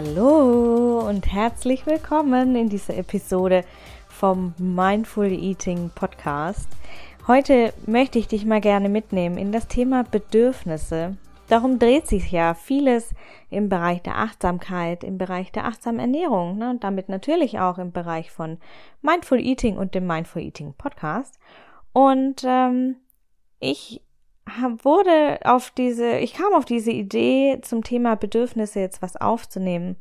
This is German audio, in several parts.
Hallo und herzlich willkommen in dieser Episode vom Mindful Eating Podcast. Heute möchte ich dich mal gerne mitnehmen in das Thema Bedürfnisse. Darum dreht sich ja vieles im Bereich der Achtsamkeit, im Bereich der achtsamen Ernährung ne, und damit natürlich auch im Bereich von Mindful Eating und dem Mindful Eating Podcast. Und ähm, ich wurde auf diese, ich kam auf diese Idee zum Thema Bedürfnisse jetzt was aufzunehmen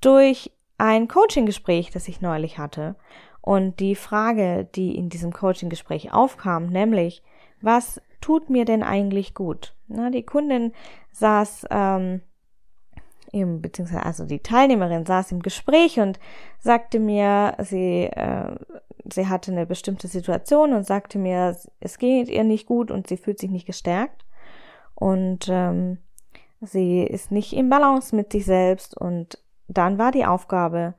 durch ein Coaching-Gespräch, das ich neulich hatte. Und die Frage, die in diesem Coaching-Gespräch aufkam, nämlich, was tut mir denn eigentlich gut? Na, die Kundin saß ähm, im, beziehungsweise also die Teilnehmerin saß im Gespräch und sagte mir, sie, äh, sie hatte eine bestimmte Situation und sagte mir, es geht ihr nicht gut und sie fühlt sich nicht gestärkt und ähm, sie ist nicht im Balance mit sich selbst und dann war die Aufgabe,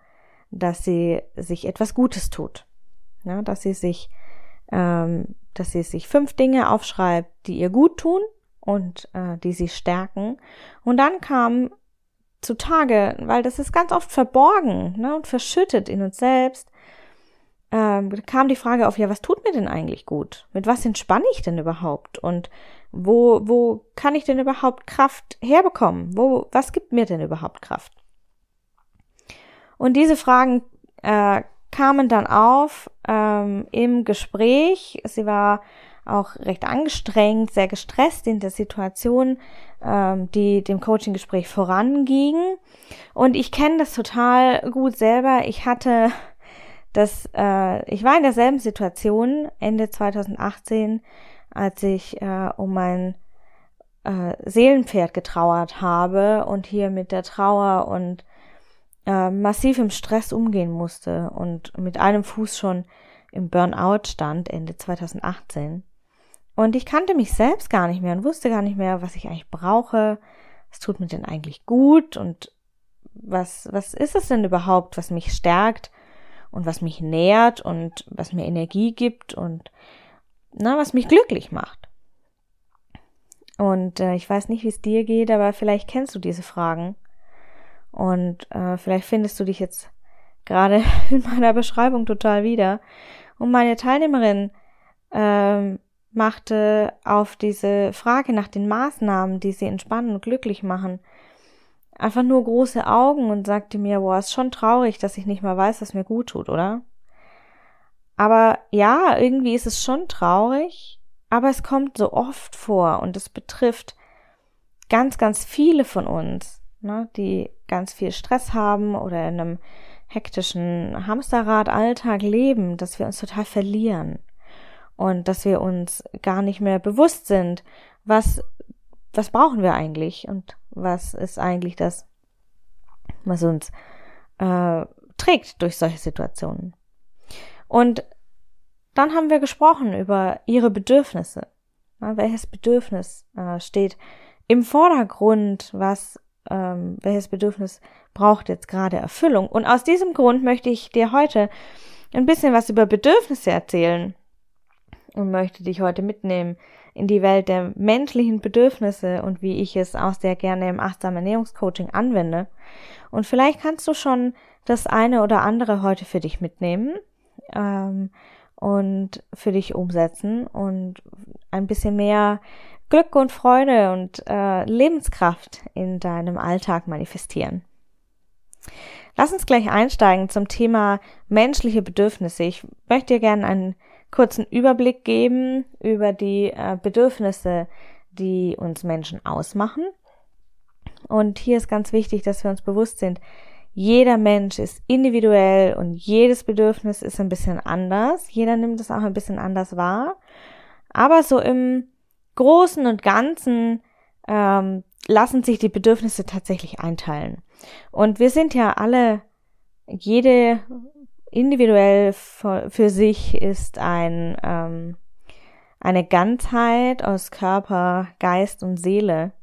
dass sie sich etwas Gutes tut, ja, dass sie sich, ähm, dass sie sich fünf Dinge aufschreibt, die ihr gut tun und äh, die sie stärken. Und dann kam zutage, weil das ist ganz oft verborgen ne, und verschüttet in uns selbst, ähm, kam die Frage auf, ja, was tut mir denn eigentlich gut? Mit was entspanne ich denn überhaupt? Und wo, wo kann ich denn überhaupt Kraft herbekommen? Wo, was gibt mir denn überhaupt Kraft? Und diese Fragen äh, kamen dann auf ähm, im Gespräch. Sie war auch recht angestrengt, sehr gestresst in der Situation, ähm, die dem Coaching-Gespräch voranging. Und ich kenne das total gut selber. Ich hatte das, äh, ich war in derselben Situation Ende 2018, als ich äh, um mein äh, Seelenpferd getrauert habe und hier mit der Trauer und äh, massiv im Stress umgehen musste und mit einem Fuß schon im Burnout stand Ende 2018. Und ich kannte mich selbst gar nicht mehr und wusste gar nicht mehr, was ich eigentlich brauche. Was tut mir denn eigentlich gut und was, was ist es denn überhaupt, was mich stärkt und was mich nährt und was mir Energie gibt und na, was mich glücklich macht. Und äh, ich weiß nicht, wie es dir geht, aber vielleicht kennst du diese Fragen. Und äh, vielleicht findest du dich jetzt gerade in meiner Beschreibung total wieder. Und meine Teilnehmerin ähm, machte auf diese Frage nach den Maßnahmen, die sie entspannen und glücklich machen, einfach nur große Augen und sagte mir, boah, ist schon traurig, dass ich nicht mal weiß, was mir gut tut, oder? Aber ja, irgendwie ist es schon traurig, aber es kommt so oft vor und es betrifft ganz, ganz viele von uns, ne, die ganz viel Stress haben oder in einem hektischen Hamsterrad-Alltag leben, dass wir uns total verlieren und dass wir uns gar nicht mehr bewusst sind, was, was brauchen wir eigentlich und was ist eigentlich das, was uns äh, trägt durch solche Situationen. Und dann haben wir gesprochen über ihre Bedürfnisse. Ja, welches Bedürfnis äh, steht im Vordergrund, was ähm, welches Bedürfnis braucht jetzt gerade Erfüllung. Und aus diesem Grund möchte ich dir heute ein bisschen was über Bedürfnisse erzählen und möchte dich heute mitnehmen in die Welt der menschlichen Bedürfnisse und wie ich es auch sehr gerne im achtsamen Ernährungscoaching anwende. Und vielleicht kannst du schon das eine oder andere heute für dich mitnehmen ähm, und für dich umsetzen und ein bisschen mehr Glück und Freude und äh, Lebenskraft in deinem Alltag manifestieren. Lass uns gleich einsteigen zum Thema menschliche Bedürfnisse. Ich möchte dir gerne einen kurzen Überblick geben über die äh, Bedürfnisse, die uns Menschen ausmachen. Und hier ist ganz wichtig, dass wir uns bewusst sind, jeder Mensch ist individuell und jedes Bedürfnis ist ein bisschen anders. Jeder nimmt es auch ein bisschen anders wahr. Aber so im Großen und Ganzen ähm, lassen sich die Bedürfnisse tatsächlich einteilen. Und wir sind ja alle jede individuell für, sich ist ein, ähm, eine Ganzheit aus Körper, Geist und Seele.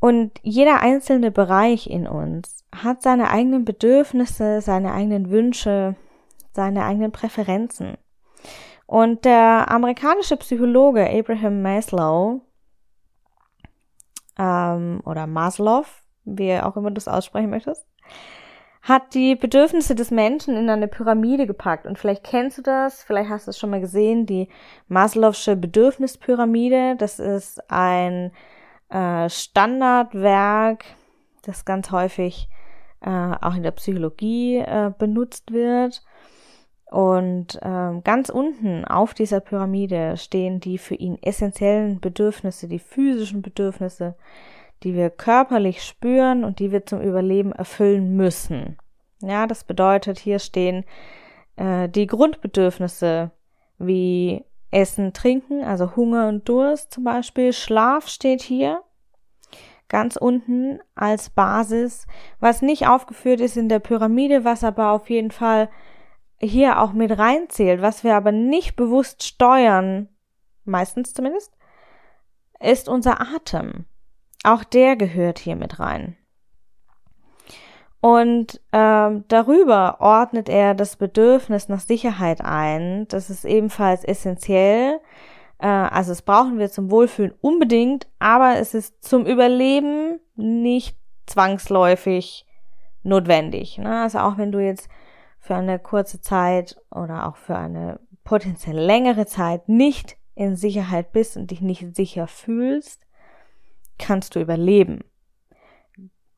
Und jeder einzelne Bereich in uns hat seine eigenen Bedürfnisse, seine eigenen Wünsche, seine eigenen Präferenzen. Und der amerikanische Psychologe Abraham Maslow ähm, oder Maslow, wie auch immer du es aussprechen möchtest, hat die Bedürfnisse des Menschen in eine Pyramide gepackt. Und vielleicht kennst du das, vielleicht hast du es schon mal gesehen, die Maslow'sche Bedürfnispyramide. Das ist ein äh, Standardwerk, das ganz häufig äh, auch in der Psychologie äh, benutzt wird. Und ähm, ganz unten auf dieser Pyramide stehen die für ihn essentiellen Bedürfnisse, die physischen Bedürfnisse, die wir körperlich spüren und die wir zum Überleben erfüllen müssen. Ja, das bedeutet, hier stehen äh, die Grundbedürfnisse wie Essen, Trinken, also Hunger und Durst zum Beispiel. Schlaf steht hier ganz unten als Basis, was nicht aufgeführt ist in der Pyramide, was aber auf jeden Fall hier auch mit reinzählt, was wir aber nicht bewusst steuern, meistens zumindest, ist unser Atem. Auch der gehört hier mit rein. Und ähm, darüber ordnet er das Bedürfnis nach Sicherheit ein. Das ist ebenfalls essentiell. Äh, also es brauchen wir zum Wohlfühlen unbedingt, aber es ist zum Überleben nicht zwangsläufig notwendig. Ne? Also auch wenn du jetzt für eine kurze Zeit oder auch für eine potenziell längere Zeit nicht in Sicherheit bist und dich nicht sicher fühlst, kannst du überleben.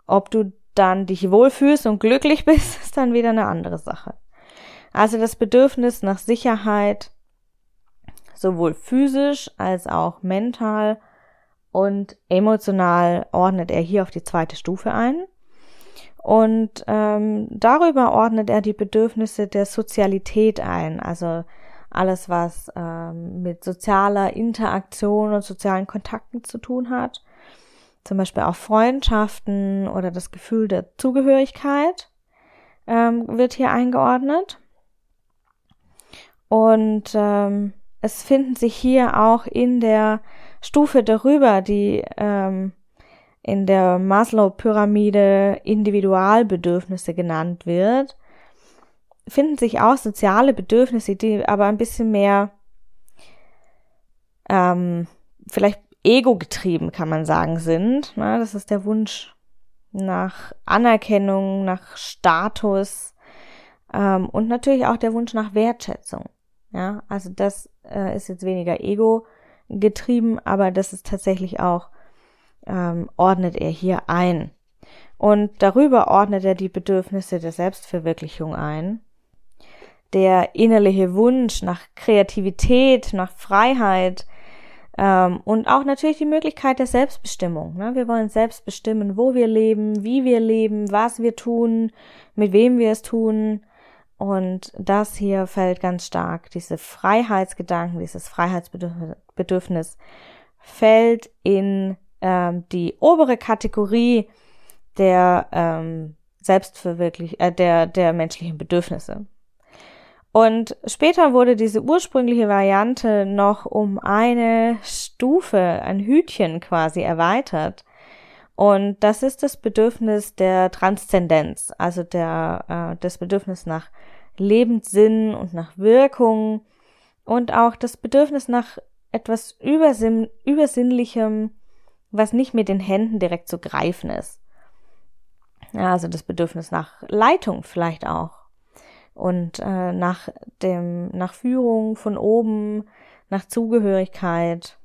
Ob du dann dich wohlfühlst und glücklich bist, ist dann wieder eine andere Sache. Also das Bedürfnis nach Sicherheit, sowohl physisch als auch mental und emotional ordnet er hier auf die zweite Stufe ein. Und ähm, darüber ordnet er die Bedürfnisse der Sozialität ein, also alles, was ähm, mit sozialer Interaktion und sozialen Kontakten zu tun hat. Zum Beispiel auch Freundschaften oder das Gefühl der Zugehörigkeit ähm, wird hier eingeordnet. Und ähm, es finden sich hier auch in der Stufe darüber, die ähm, in der Maslow-Pyramide Individualbedürfnisse genannt wird, finden sich auch soziale Bedürfnisse, die aber ein bisschen mehr ähm, vielleicht ego-getrieben, kann man sagen, sind. Na, das ist der Wunsch nach Anerkennung, nach Status ähm, und natürlich auch der Wunsch nach Wertschätzung. Ja, also das äh, ist jetzt weniger ego-getrieben, aber das ist tatsächlich auch ähm, ordnet er hier ein. Und darüber ordnet er die Bedürfnisse der Selbstverwirklichung ein. Der innerliche Wunsch nach Kreativität, nach Freiheit ähm, und auch natürlich die Möglichkeit der Selbstbestimmung. Ne? Wir wollen selbst bestimmen, wo wir leben, wie wir leben, was wir tun, mit wem wir es tun. Und das hier fällt ganz stark. Diese Freiheitsgedanken, dieses Freiheitsbedürfnis fällt in ähm, die obere Kategorie der ähm, Selbstverwirklich äh, der der menschlichen Bedürfnisse. Und später wurde diese ursprüngliche Variante noch um eine Stufe, ein Hütchen quasi erweitert. Und das ist das Bedürfnis der Transzendenz, also der, äh, das Bedürfnis nach Lebenssinn und nach Wirkung und auch das Bedürfnis nach etwas Übersinn Übersinnlichem, was nicht mit den Händen direkt zu greifen ist. Ja, also das Bedürfnis nach Leitung vielleicht auch und äh, nach dem nach Führung von oben, nach Zugehörigkeit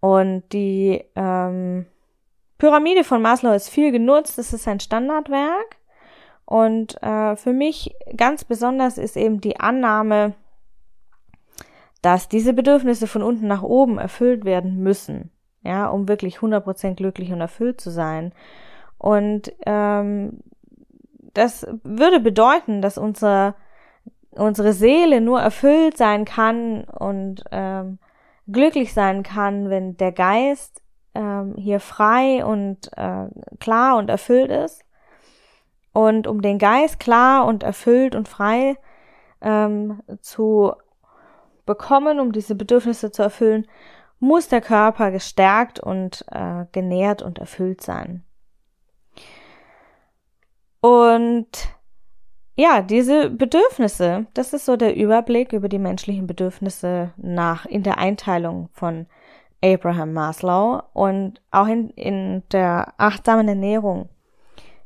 und die ähm, Pyramide von Maslow ist viel genutzt. Es ist ein Standardwerk und äh, für mich ganz besonders ist eben die Annahme, dass diese Bedürfnisse von unten nach oben erfüllt werden müssen ja, um wirklich 100% glücklich und erfüllt zu sein. Und ähm, das würde bedeuten, dass unser, unsere Seele nur erfüllt sein kann und ähm, glücklich sein kann, wenn der Geist ähm, hier frei und äh, klar und erfüllt ist. Und um den Geist klar und erfüllt und frei ähm, zu bekommen, um diese Bedürfnisse zu erfüllen, muss der Körper gestärkt und äh, genährt und erfüllt sein. Und ja, diese Bedürfnisse, das ist so der Überblick über die menschlichen Bedürfnisse nach in der Einteilung von Abraham Maslow und auch in, in der achtsamen Ernährung,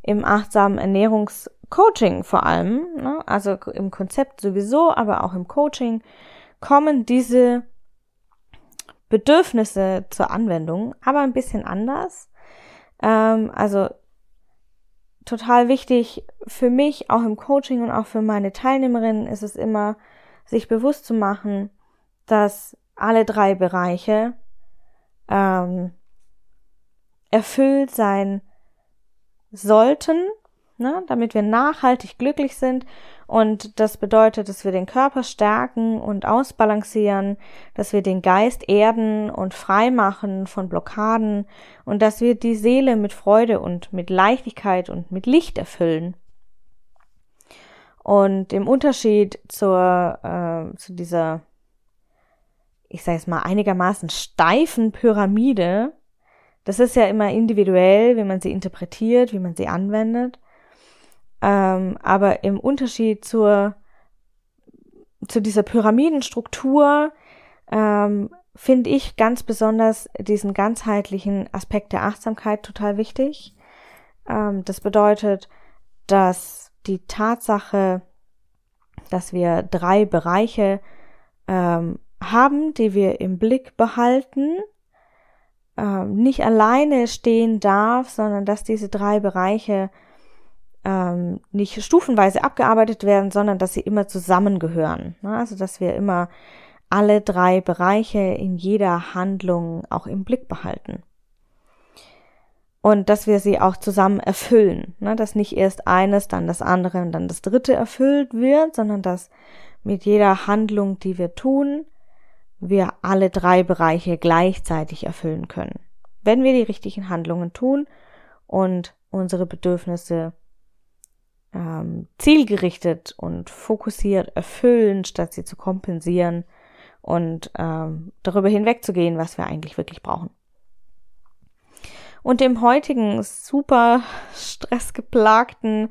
im achtsamen Ernährungscoaching vor allem, ne? also im Konzept sowieso, aber auch im Coaching, kommen diese Bedürfnisse zur Anwendung, aber ein bisschen anders. Ähm, also total wichtig für mich, auch im Coaching und auch für meine Teilnehmerinnen, ist es immer, sich bewusst zu machen, dass alle drei Bereiche ähm, erfüllt sein sollten, ne, damit wir nachhaltig glücklich sind. Und das bedeutet, dass wir den Körper stärken und ausbalancieren, dass wir den Geist erden und frei machen von Blockaden und dass wir die Seele mit Freude und mit Leichtigkeit und mit Licht erfüllen. Und im Unterschied zur, äh, zu dieser ich sage es mal, einigermaßen steifen Pyramide, das ist ja immer individuell, wie man sie interpretiert, wie man sie anwendet. Ähm, aber im Unterschied zur, zu dieser Pyramidenstruktur ähm, finde ich ganz besonders diesen ganzheitlichen Aspekt der Achtsamkeit total wichtig. Ähm, das bedeutet, dass die Tatsache, dass wir drei Bereiche ähm, haben, die wir im Blick behalten, ähm, nicht alleine stehen darf, sondern dass diese drei Bereiche ähm, nicht stufenweise abgearbeitet werden, sondern dass sie immer zusammengehören. Ne? Also dass wir immer alle drei Bereiche in jeder Handlung auch im Blick behalten. Und dass wir sie auch zusammen erfüllen. Ne? Dass nicht erst eines, dann das andere und dann das dritte erfüllt wird, sondern dass mit jeder Handlung, die wir tun, wir alle drei Bereiche gleichzeitig erfüllen können. Wenn wir die richtigen Handlungen tun und unsere Bedürfnisse ähm, zielgerichtet und fokussiert erfüllen, statt sie zu kompensieren und ähm, darüber hinwegzugehen, was wir eigentlich wirklich brauchen. Und im heutigen super stressgeplagten,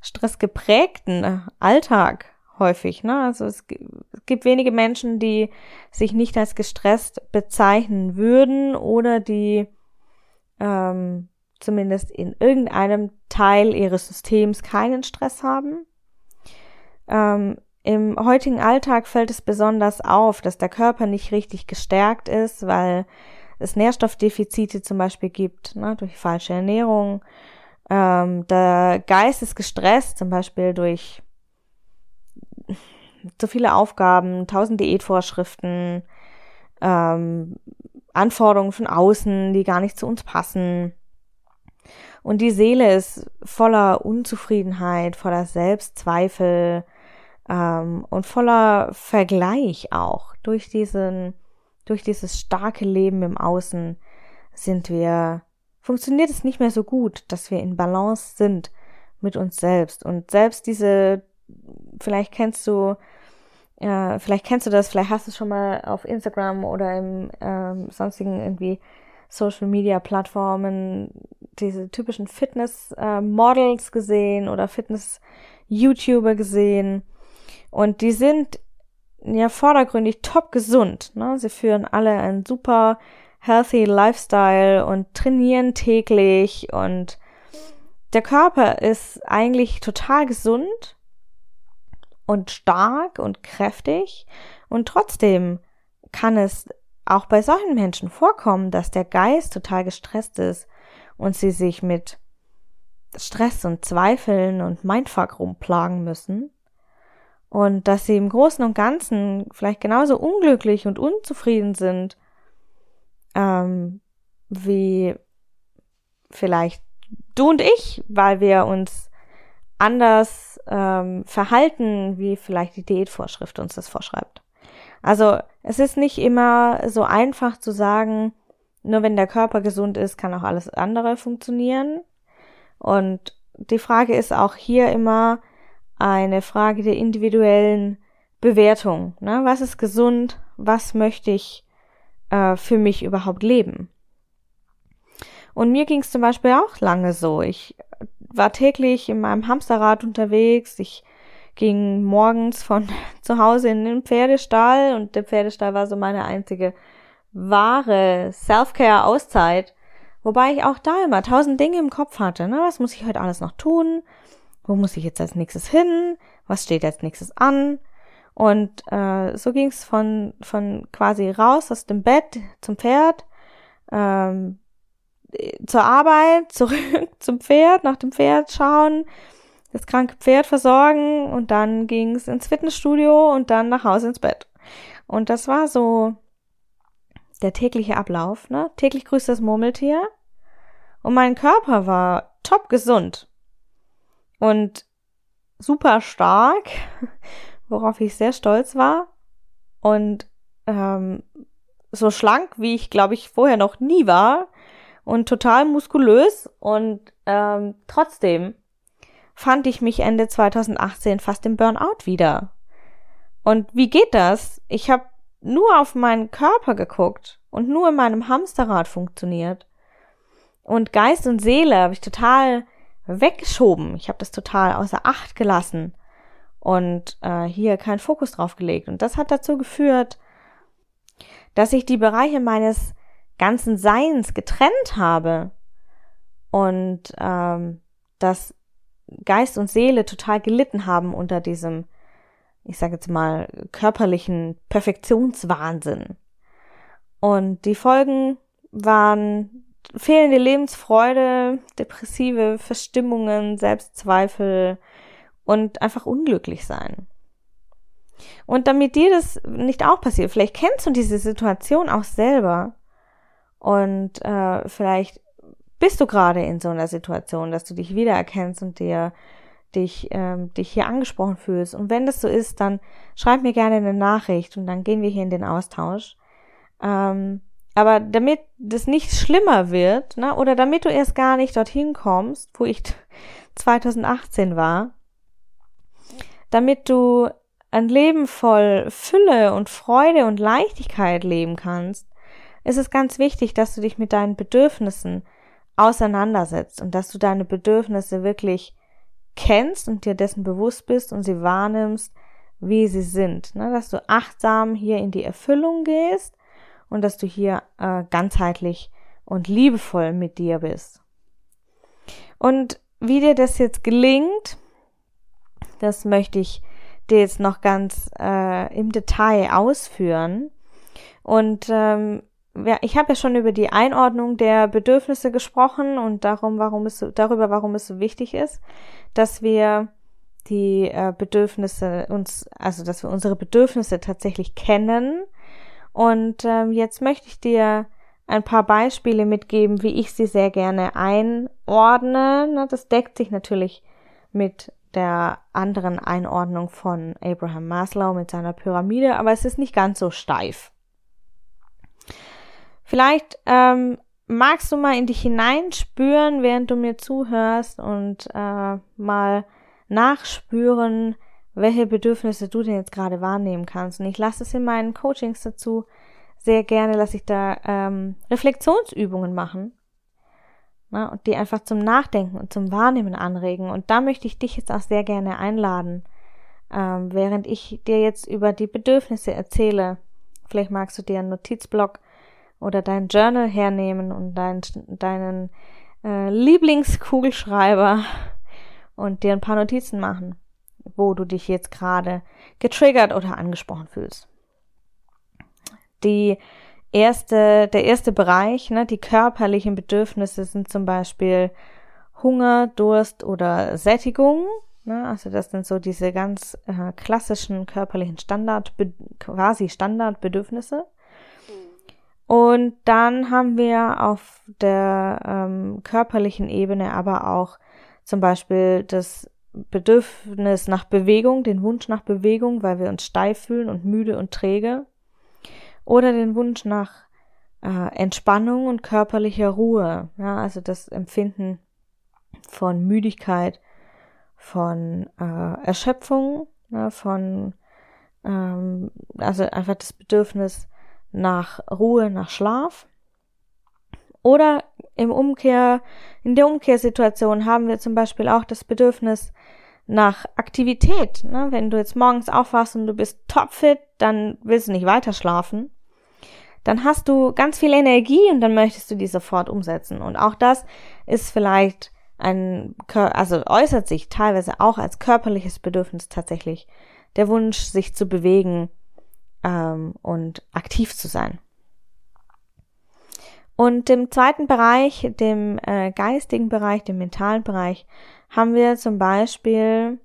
stressgeprägten Alltag häufig. Ne? Also es gibt wenige Menschen, die sich nicht als gestresst bezeichnen würden oder die ähm, zumindest in irgendeinem Teil ihres Systems keinen Stress haben. Ähm, Im heutigen Alltag fällt es besonders auf, dass der Körper nicht richtig gestärkt ist, weil es Nährstoffdefizite zum Beispiel gibt, ne, durch falsche Ernährung. Ähm, der Geist ist gestresst, zum Beispiel durch zu viele Aufgaben, tausend Diätvorschriften, ähm, Anforderungen von außen, die gar nicht zu uns passen. Und die Seele ist voller Unzufriedenheit, voller Selbstzweifel ähm, und voller Vergleich auch. Durch diesen, durch dieses starke Leben im Außen sind wir, funktioniert es nicht mehr so gut, dass wir in Balance sind mit uns selbst. Und selbst diese vielleicht kennst du, ja, vielleicht kennst du das, vielleicht hast du es schon mal auf Instagram oder im ähm, sonstigen irgendwie Social Media Plattformen diese typischen Fitness äh, gesehen oder Fitness YouTuber gesehen und die sind ja vordergründig top gesund. Ne? Sie führen alle einen super healthy Lifestyle und trainieren täglich und der Körper ist eigentlich total gesund und stark und kräftig und trotzdem kann es auch bei solchen Menschen vorkommen, dass der Geist total gestresst ist und sie sich mit Stress und Zweifeln und Mindfuck rumplagen müssen und dass sie im Großen und Ganzen vielleicht genauso unglücklich und unzufrieden sind ähm, wie vielleicht du und ich, weil wir uns anders ähm, verhalten, wie vielleicht die Diätvorschrift uns das vorschreibt. Also es ist nicht immer so einfach zu sagen, nur wenn der Körper gesund ist, kann auch alles andere funktionieren. Und die Frage ist auch hier immer eine Frage der individuellen Bewertung. Ne? Was ist gesund? Was möchte ich äh, für mich überhaupt leben? Und mir ging es zum Beispiel auch lange so. Ich war täglich in meinem Hamsterrad unterwegs. Ich ging morgens von zu Hause in den Pferdestall und der Pferdestall war so meine einzige wahre Self-Care-Auszeit. Wobei ich auch da immer tausend Dinge im Kopf hatte. Ne? Was muss ich heute alles noch tun? Wo muss ich jetzt als nächstes hin? Was steht als nächstes an? Und äh, so ging es von, von quasi raus aus dem Bett zum Pferd, ähm, zur Arbeit, zurück zum Pferd, nach dem Pferd schauen, das kranke Pferd versorgen und dann ging es ins Fitnessstudio und dann nach Hause ins Bett. Und das war so der tägliche Ablauf, ne? Täglich grüßt das Murmeltier. Und mein Körper war top gesund und super stark, worauf ich sehr stolz war. Und ähm, so schlank, wie ich, glaube ich, vorher noch nie war. Und total muskulös. Und ähm, trotzdem fand ich mich Ende 2018 fast im Burnout wieder. Und wie geht das? Ich habe nur auf meinen Körper geguckt und nur in meinem Hamsterrad funktioniert. Und Geist und Seele habe ich total weggeschoben. Ich habe das total außer Acht gelassen und äh, hier keinen Fokus drauf gelegt. Und das hat dazu geführt, dass ich die Bereiche meines ganzen Seins getrennt habe und ähm, dass Geist und Seele total gelitten haben unter diesem ich sage jetzt mal, körperlichen Perfektionswahnsinn. Und die Folgen waren fehlende Lebensfreude, depressive Verstimmungen, Selbstzweifel und einfach unglücklich sein. Und damit dir das nicht auch passiert, vielleicht kennst du diese Situation auch selber und äh, vielleicht bist du gerade in so einer Situation, dass du dich wiedererkennst und dir dich, ähm, dich hier angesprochen fühlst. Und wenn das so ist, dann schreib mir gerne eine Nachricht und dann gehen wir hier in den Austausch. Ähm, aber damit das nicht schlimmer wird, ne, oder damit du erst gar nicht dorthin kommst, wo ich 2018 war, damit du ein Leben voll Fülle und Freude und Leichtigkeit leben kannst, ist es ganz wichtig, dass du dich mit deinen Bedürfnissen auseinandersetzt und dass du deine Bedürfnisse wirklich kennst und dir dessen bewusst bist und sie wahrnimmst, wie sie sind. Ne? Dass du achtsam hier in die Erfüllung gehst und dass du hier äh, ganzheitlich und liebevoll mit dir bist. Und wie dir das jetzt gelingt, das möchte ich dir jetzt noch ganz äh, im Detail ausführen. Und ähm, ich habe ja schon über die Einordnung der Bedürfnisse gesprochen und darum, warum es darüber, warum es so wichtig ist, dass wir die äh, Bedürfnisse uns, also dass wir unsere Bedürfnisse tatsächlich kennen. Und ähm, jetzt möchte ich dir ein paar Beispiele mitgeben, wie ich sie sehr gerne einordne. Das deckt sich natürlich mit der anderen Einordnung von Abraham Maslow mit seiner Pyramide, aber es ist nicht ganz so steif. Vielleicht ähm, magst du mal in dich hineinspüren, während du mir zuhörst und äh, mal nachspüren, welche Bedürfnisse du denn jetzt gerade wahrnehmen kannst. Und ich lasse es in meinen Coachings dazu sehr gerne, lasse ich da ähm, Reflexionsübungen machen ne, und die einfach zum Nachdenken und zum Wahrnehmen anregen. Und da möchte ich dich jetzt auch sehr gerne einladen, ähm, während ich dir jetzt über die Bedürfnisse erzähle. Vielleicht magst du dir einen Notizblock oder dein Journal hernehmen und dein, deinen äh, Lieblingskugelschreiber und dir ein paar Notizen machen, wo du dich jetzt gerade getriggert oder angesprochen fühlst. Die erste, der erste Bereich, ne, die körperlichen Bedürfnisse sind zum Beispiel Hunger, Durst oder Sättigung. Ne, also das sind so diese ganz äh, klassischen körperlichen Standard, quasi Standardbedürfnisse. Und dann haben wir auf der ähm, körperlichen Ebene aber auch zum Beispiel das Bedürfnis nach Bewegung, den Wunsch nach Bewegung, weil wir uns steif fühlen und müde und träge. Oder den Wunsch nach äh, Entspannung und körperlicher Ruhe. Ja, also das Empfinden von Müdigkeit, von äh, Erschöpfung, ne, von ähm, also einfach das Bedürfnis nach Ruhe, nach Schlaf. Oder im Umkehr, in der Umkehrsituation haben wir zum Beispiel auch das Bedürfnis nach Aktivität. Ne? Wenn du jetzt morgens aufwachst und du bist topfit, dann willst du nicht weiter schlafen. Dann hast du ganz viel Energie und dann möchtest du die sofort umsetzen. Und auch das ist vielleicht ein, also äußert sich teilweise auch als körperliches Bedürfnis tatsächlich. Der Wunsch, sich zu bewegen ähm, und aktiv zu sein. Und im zweiten Bereich, dem äh, geistigen Bereich, dem mentalen Bereich, haben wir zum Beispiel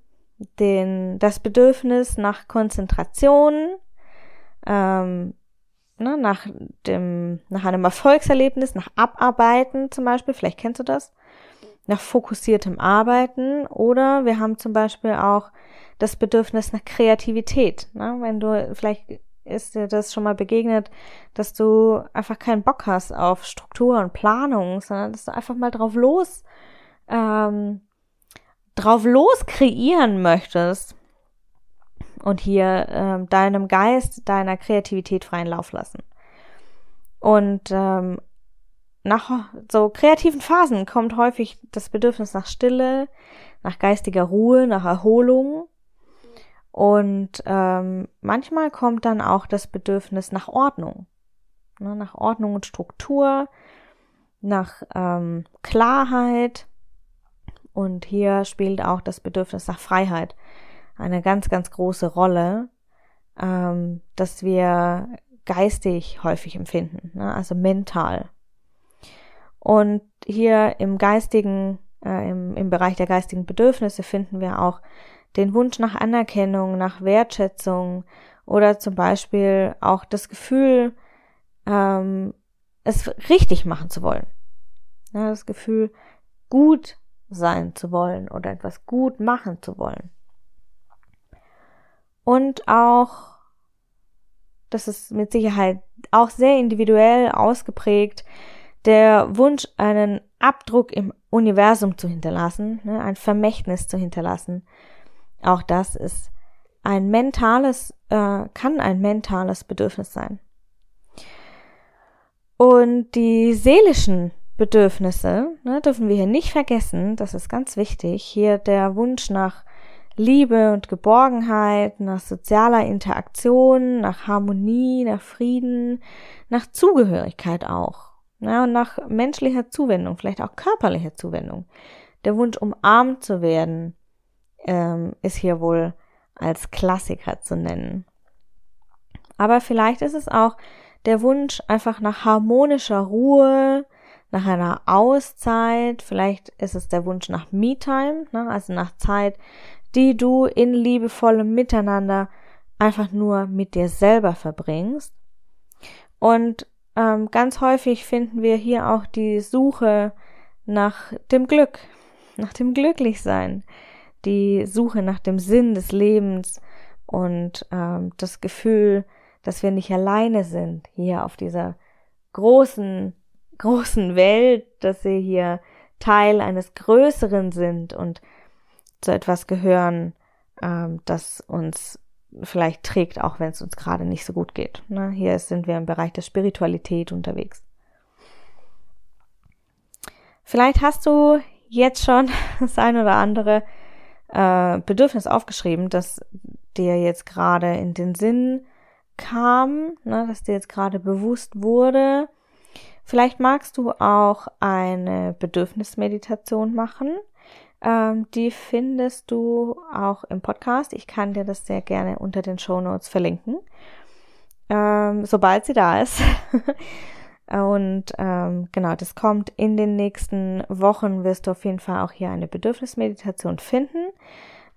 den, das Bedürfnis nach Konzentration, ähm, ne, nach dem, nach einem Erfolgserlebnis, nach Abarbeiten zum Beispiel, vielleicht kennst du das, nach fokussiertem Arbeiten oder wir haben zum Beispiel auch das Bedürfnis nach Kreativität. Ne? Wenn du vielleicht ist dir das schon mal begegnet, dass du einfach keinen Bock hast auf Struktur und Planung, sondern dass du einfach mal drauf los, ähm, drauf los kreieren möchtest und hier ähm, deinem Geist, deiner Kreativität freien Lauf lassen. Und ähm, nach so kreativen Phasen kommt häufig das Bedürfnis nach Stille, nach geistiger Ruhe, nach Erholung und ähm, manchmal kommt dann auch das Bedürfnis nach Ordnung, ne, nach Ordnung und Struktur, nach ähm, Klarheit. Und hier spielt auch das Bedürfnis nach Freiheit eine ganz, ganz große Rolle, ähm, dass wir geistig häufig empfinden, ne, also mental. Und hier im geistigen, äh, im, im Bereich der geistigen Bedürfnisse finden wir auch den Wunsch nach Anerkennung, nach Wertschätzung oder zum Beispiel auch das Gefühl, ähm, es richtig machen zu wollen. Ja, das Gefühl, gut sein zu wollen oder etwas gut machen zu wollen. Und auch, das ist mit Sicherheit auch sehr individuell ausgeprägt, der Wunsch, einen Abdruck im Universum zu hinterlassen, ne, ein Vermächtnis zu hinterlassen, auch das ist ein mentales, äh, kann ein mentales Bedürfnis sein. Und die seelischen Bedürfnisse ne, dürfen wir hier nicht vergessen. Das ist ganz wichtig. Hier der Wunsch nach Liebe und Geborgenheit, nach sozialer Interaktion, nach Harmonie, nach Frieden, nach Zugehörigkeit auch. Ja, und nach menschlicher Zuwendung, vielleicht auch körperlicher Zuwendung. Der Wunsch, umarmt zu werden, ähm, ist hier wohl als Klassiker zu nennen. Aber vielleicht ist es auch der Wunsch einfach nach harmonischer Ruhe, nach einer Auszeit, vielleicht ist es der Wunsch nach Me-Time, ne? also nach Zeit, die du in liebevollem Miteinander einfach nur mit dir selber verbringst. Und ähm, ganz häufig finden wir hier auch die Suche nach dem Glück, nach dem Glücklichsein, die Suche nach dem Sinn des Lebens und ähm, das Gefühl, dass wir nicht alleine sind hier auf dieser großen, großen Welt, dass wir hier Teil eines Größeren sind und zu etwas gehören, ähm, das uns vielleicht trägt, auch wenn es uns gerade nicht so gut geht. Ne? Hier sind wir im Bereich der Spiritualität unterwegs. Vielleicht hast du jetzt schon das ein oder andere äh, Bedürfnis aufgeschrieben, das dir jetzt gerade in den Sinn kam, ne, dass dir jetzt gerade bewusst wurde. Vielleicht magst du auch eine Bedürfnismeditation machen. Ähm, die findest du auch im Podcast. Ich kann dir das sehr gerne unter den Show Notes verlinken, ähm, sobald sie da ist. Und ähm, genau, das kommt in den nächsten Wochen, wirst du auf jeden Fall auch hier eine Bedürfnismeditation finden,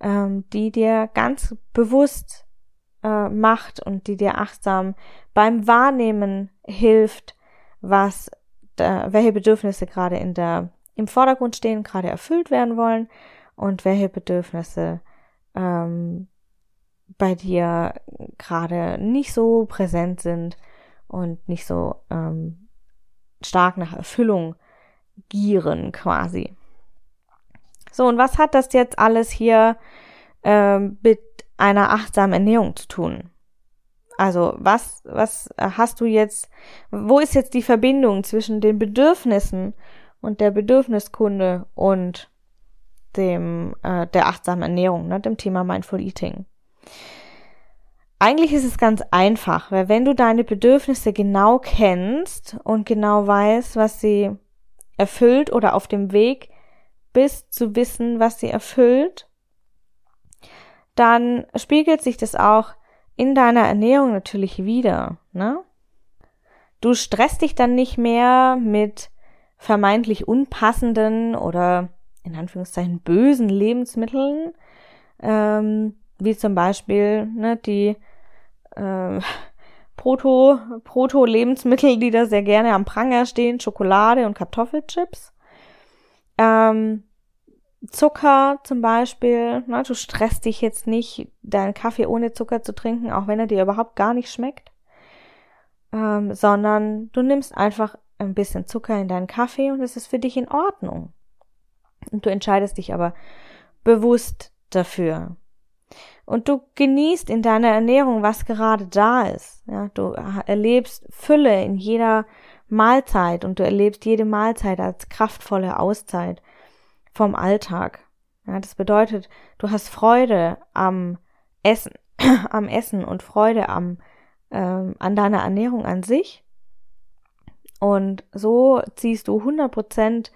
ähm, die dir ganz bewusst äh, macht und die dir achtsam beim Wahrnehmen hilft, was da, welche Bedürfnisse gerade in der im Vordergrund stehen, gerade erfüllt werden wollen und welche Bedürfnisse ähm, bei dir gerade nicht so präsent sind und nicht so ähm, stark nach Erfüllung gieren quasi. So, und was hat das jetzt alles hier äh, mit einer achtsamen Ernährung zu tun? Also was, was hast du jetzt, wo ist jetzt die Verbindung zwischen den Bedürfnissen und der Bedürfniskunde und dem, äh, der achtsamen Ernährung, ne, dem Thema Mindful Eating? Eigentlich ist es ganz einfach, weil wenn du deine Bedürfnisse genau kennst und genau weißt, was sie erfüllt oder auf dem Weg bist zu wissen, was sie erfüllt, dann spiegelt sich das auch in deiner Ernährung natürlich wieder, ne? Du stresst dich dann nicht mehr mit vermeintlich unpassenden oder in Anführungszeichen bösen Lebensmitteln, ähm, wie zum Beispiel ne, die äh, Proto, Proto-Lebensmittel, die da sehr gerne am Pranger stehen, Schokolade und Kartoffelchips. Ähm, Zucker zum Beispiel, na, du stresst dich jetzt nicht, deinen Kaffee ohne Zucker zu trinken, auch wenn er dir überhaupt gar nicht schmeckt, ähm, sondern du nimmst einfach ein bisschen Zucker in deinen Kaffee und es ist für dich in Ordnung. Und du entscheidest dich aber bewusst dafür. Und du genießt in deiner Ernährung, was gerade da ist. Ja, du erlebst Fülle in jeder Mahlzeit und du erlebst jede Mahlzeit als kraftvolle Auszeit vom Alltag. Ja, das bedeutet, du hast Freude am Essen, am Essen und Freude am, ähm, an deiner Ernährung an sich. Und so ziehst du 100%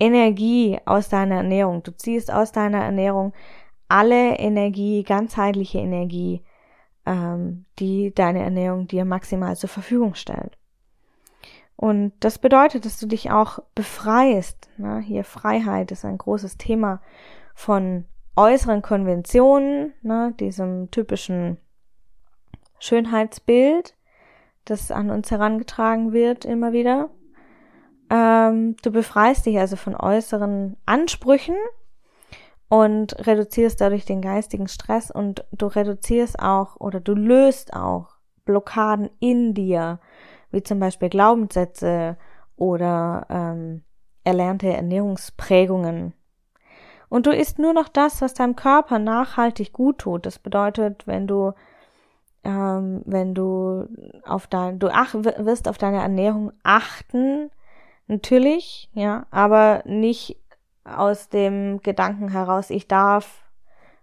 Energie aus deiner Ernährung. Du ziehst aus deiner Ernährung alle Energie, ganzheitliche Energie, ähm, die deine Ernährung dir maximal zur Verfügung stellt. Und das bedeutet, dass du dich auch befreist. Ne? Hier Freiheit ist ein großes Thema von äußeren Konventionen, ne? diesem typischen Schönheitsbild, das an uns herangetragen wird immer wieder. Ähm, du befreist dich also von äußeren Ansprüchen und reduzierst dadurch den geistigen Stress und du reduzierst auch oder du löst auch Blockaden in dir, wie zum Beispiel Glaubenssätze oder ähm, erlernte Ernährungsprägungen. Und du isst nur noch das, was deinem Körper nachhaltig gut tut. Das bedeutet, wenn du ähm, wenn du auf dein, du ach, wirst auf deine Ernährung achten, natürlich, ja, aber nicht aus dem Gedanken heraus, ich darf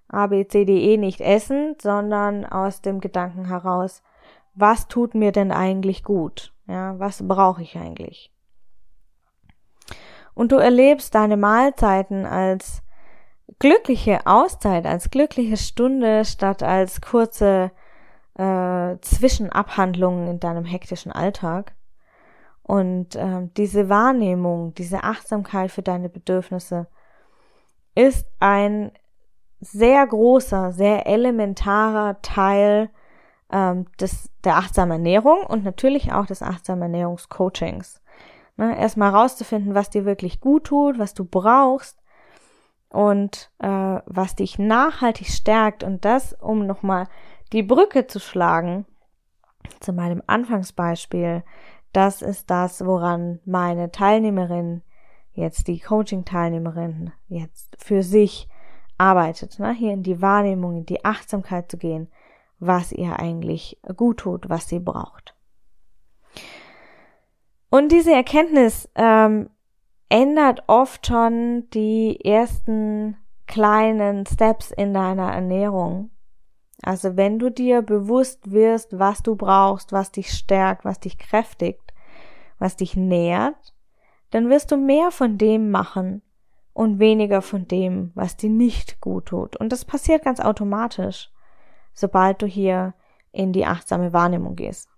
A, B, C, D, E nicht essen, sondern aus dem Gedanken heraus, was tut mir denn eigentlich gut? Ja, was brauche ich eigentlich? Und du erlebst deine Mahlzeiten als glückliche Auszeit, als glückliche Stunde statt als kurze äh, Zwischenabhandlungen in deinem hektischen Alltag. Und äh, diese Wahrnehmung, diese Achtsamkeit für deine Bedürfnisse ist ein sehr großer, sehr elementarer Teil ähm, des, der achtsamen Ernährung und natürlich auch des achtsamen Ernährungscoachings. Ne, erstmal rauszufinden, was dir wirklich gut tut, was du brauchst und äh, was dich nachhaltig stärkt und das, um nochmal die Brücke zu schlagen zu meinem Anfangsbeispiel, das ist das, woran meine Teilnehmerin, jetzt die Coaching-Teilnehmerin, jetzt für sich arbeitet, ne? hier in die Wahrnehmung, in die Achtsamkeit zu gehen, was ihr eigentlich gut tut, was sie braucht. Und diese Erkenntnis ähm, ändert oft schon die ersten kleinen Steps in deiner Ernährung. Also wenn du dir bewusst wirst, was du brauchst, was dich stärkt, was dich kräftigt, was dich nährt, dann wirst du mehr von dem machen und weniger von dem, was dir nicht gut tut. Und das passiert ganz automatisch sobald du hier in die achtsame Wahrnehmung gehst.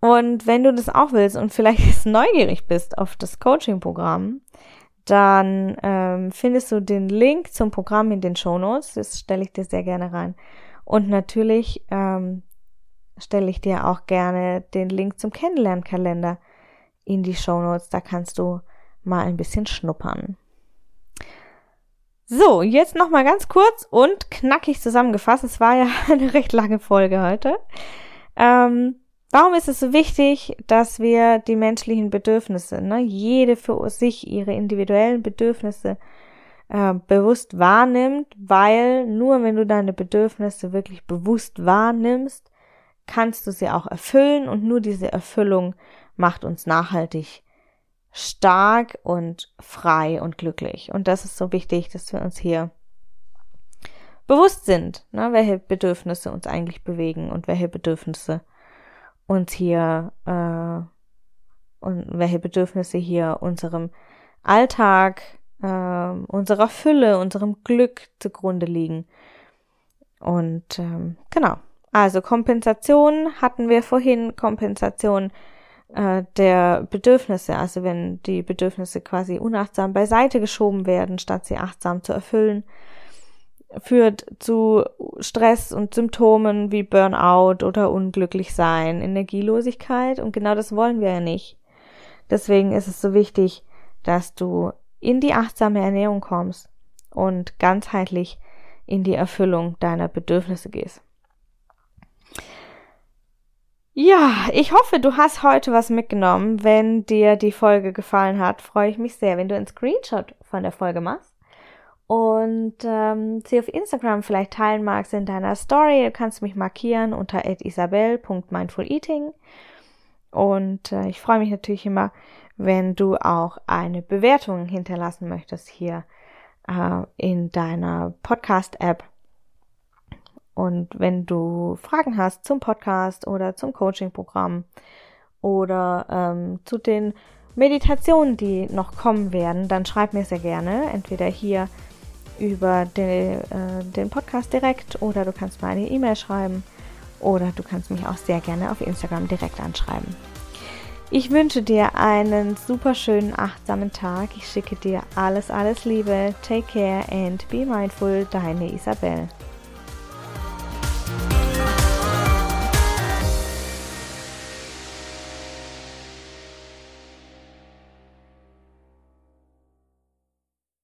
Und wenn du das auch willst und vielleicht jetzt neugierig bist auf das Coaching-Programm, dann ähm, findest du den Link zum Programm in den Show Notes. Das stelle ich dir sehr gerne rein. Und natürlich ähm, stelle ich dir auch gerne den Link zum Kennenlernkalender in die Show Notes. Da kannst du mal ein bisschen schnuppern. So, jetzt nochmal ganz kurz und knackig zusammengefasst. Es war ja eine recht lange Folge heute. Ähm, Warum ist es so wichtig, dass wir die menschlichen Bedürfnisse, ne, jede für sich ihre individuellen Bedürfnisse äh, bewusst wahrnimmt, weil nur wenn du deine Bedürfnisse wirklich bewusst wahrnimmst, kannst du sie auch erfüllen und nur diese Erfüllung macht uns nachhaltig stark und frei und glücklich. Und das ist so wichtig, dass wir uns hier bewusst sind, ne, welche Bedürfnisse uns eigentlich bewegen und welche Bedürfnisse uns hier äh, und welche Bedürfnisse hier unserem Alltag, äh, unserer Fülle, unserem Glück zugrunde liegen. Und ähm, genau. Also Kompensation hatten wir vorhin, Kompensation äh, der Bedürfnisse, also wenn die Bedürfnisse quasi unachtsam beiseite geschoben werden, statt sie achtsam zu erfüllen führt zu Stress und Symptomen wie Burnout oder unglücklich sein, Energielosigkeit und genau das wollen wir ja nicht. Deswegen ist es so wichtig, dass du in die achtsame Ernährung kommst und ganzheitlich in die Erfüllung deiner Bedürfnisse gehst. Ja, ich hoffe, du hast heute was mitgenommen. Wenn dir die Folge gefallen hat, freue ich mich sehr, wenn du einen Screenshot von der Folge machst und ähm, sie auf Instagram vielleicht teilen magst in deiner Story. Du kannst mich markieren unter isabel.mindfuleating. Und äh, ich freue mich natürlich immer, wenn du auch eine Bewertung hinterlassen möchtest hier äh, in deiner Podcast-App. Und wenn du Fragen hast zum Podcast oder zum Coaching-Programm oder ähm, zu den Meditationen, die noch kommen werden, dann schreib mir sehr gerne, entweder hier über den, äh, den Podcast direkt oder du kannst mir eine E-Mail schreiben oder du kannst mich auch sehr gerne auf Instagram direkt anschreiben. Ich wünsche dir einen super schönen, achtsamen Tag. Ich schicke dir alles, alles Liebe. Take care and be mindful. Deine Isabel.